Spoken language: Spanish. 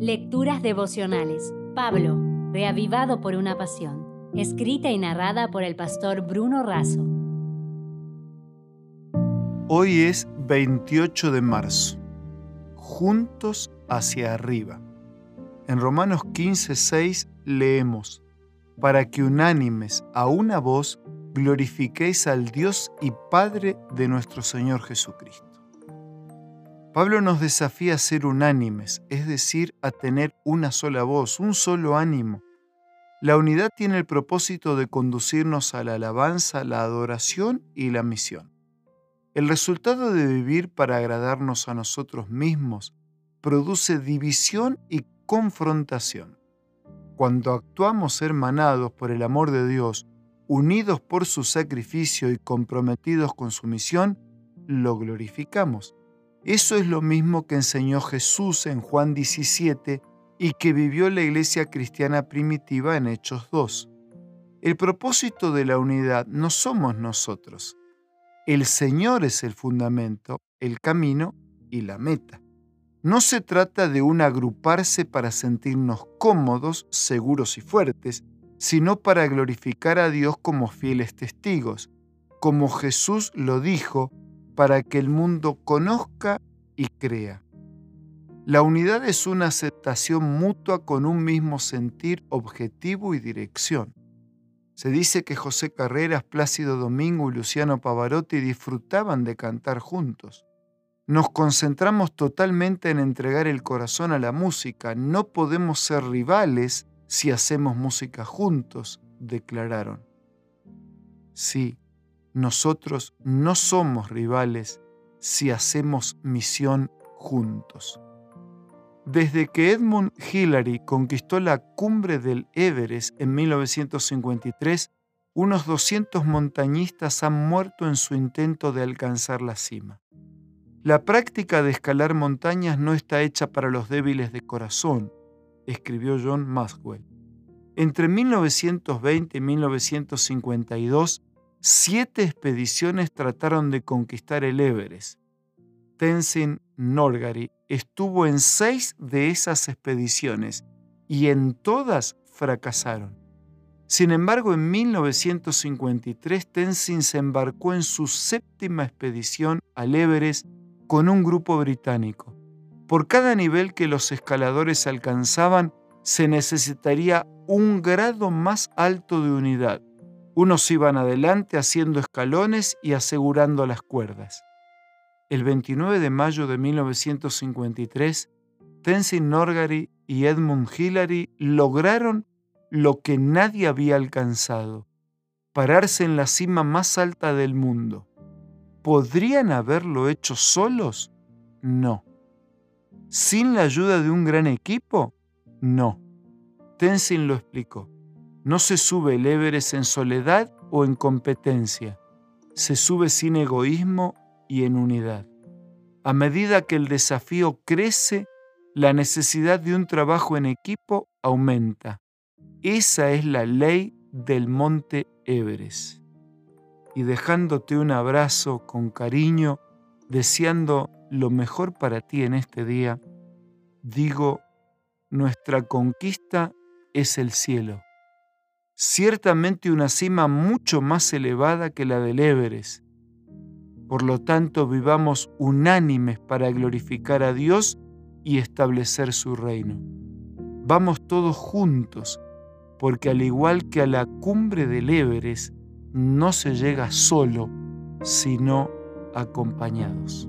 Lecturas devocionales. Pablo, reavivado por una pasión. Escrita y narrada por el pastor Bruno Razo. Hoy es 28 de marzo. Juntos hacia arriba. En Romanos 15, 6 leemos, para que unánimes a una voz glorifiquéis al Dios y Padre de nuestro Señor Jesucristo. Pablo nos desafía a ser unánimes, es decir, a tener una sola voz, un solo ánimo. La unidad tiene el propósito de conducirnos a la alabanza, la adoración y la misión. El resultado de vivir para agradarnos a nosotros mismos produce división y confrontación. Cuando actuamos hermanados por el amor de Dios, unidos por su sacrificio y comprometidos con su misión, lo glorificamos. Eso es lo mismo que enseñó Jesús en Juan 17 y que vivió la iglesia cristiana primitiva en Hechos 2. El propósito de la unidad no somos nosotros. El Señor es el fundamento, el camino y la meta. No se trata de un agruparse para sentirnos cómodos, seguros y fuertes, sino para glorificar a Dios como fieles testigos, como Jesús lo dijo para que el mundo conozca y crea. La unidad es una aceptación mutua con un mismo sentir, objetivo y dirección. Se dice que José Carreras, Plácido Domingo y Luciano Pavarotti disfrutaban de cantar juntos. Nos concentramos totalmente en entregar el corazón a la música. No podemos ser rivales si hacemos música juntos, declararon. Sí, nosotros no somos rivales si hacemos misión juntos. Desde que Edmund Hillary conquistó la cumbre del Everest en 1953, unos 200 montañistas han muerto en su intento de alcanzar la cima. La práctica de escalar montañas no está hecha para los débiles de corazón, escribió John Maxwell. Entre 1920 y 1952, siete expediciones trataron de conquistar el Everest. Tenzin Norgay estuvo en seis de esas expediciones y en todas fracasaron. Sin embargo, en 1953 Tenzin se embarcó en su séptima expedición al Everest con un grupo británico. Por cada nivel que los escaladores alcanzaban, se necesitaría un grado más alto de unidad. Unos iban adelante haciendo escalones y asegurando las cuerdas. El 29 de mayo de 1953, Tenzin Norgay y Edmund Hillary lograron lo que nadie había alcanzado, pararse en la cima más alta del mundo. ¿Podrían haberlo hecho solos? No. ¿Sin la ayuda de un gran equipo? No. Tenzin lo explicó. No se sube el Everest en soledad o en competencia, se sube sin egoísmo y en unidad. A medida que el desafío crece, la necesidad de un trabajo en equipo aumenta. Esa es la ley del monte Everest. Y dejándote un abrazo con cariño, deseando lo mejor para ti en este día, digo, nuestra conquista es el cielo ciertamente una cima mucho más elevada que la del Everest. Por lo tanto, vivamos unánimes para glorificar a Dios y establecer su reino. Vamos todos juntos, porque al igual que a la cumbre del Everest, no se llega solo, sino acompañados.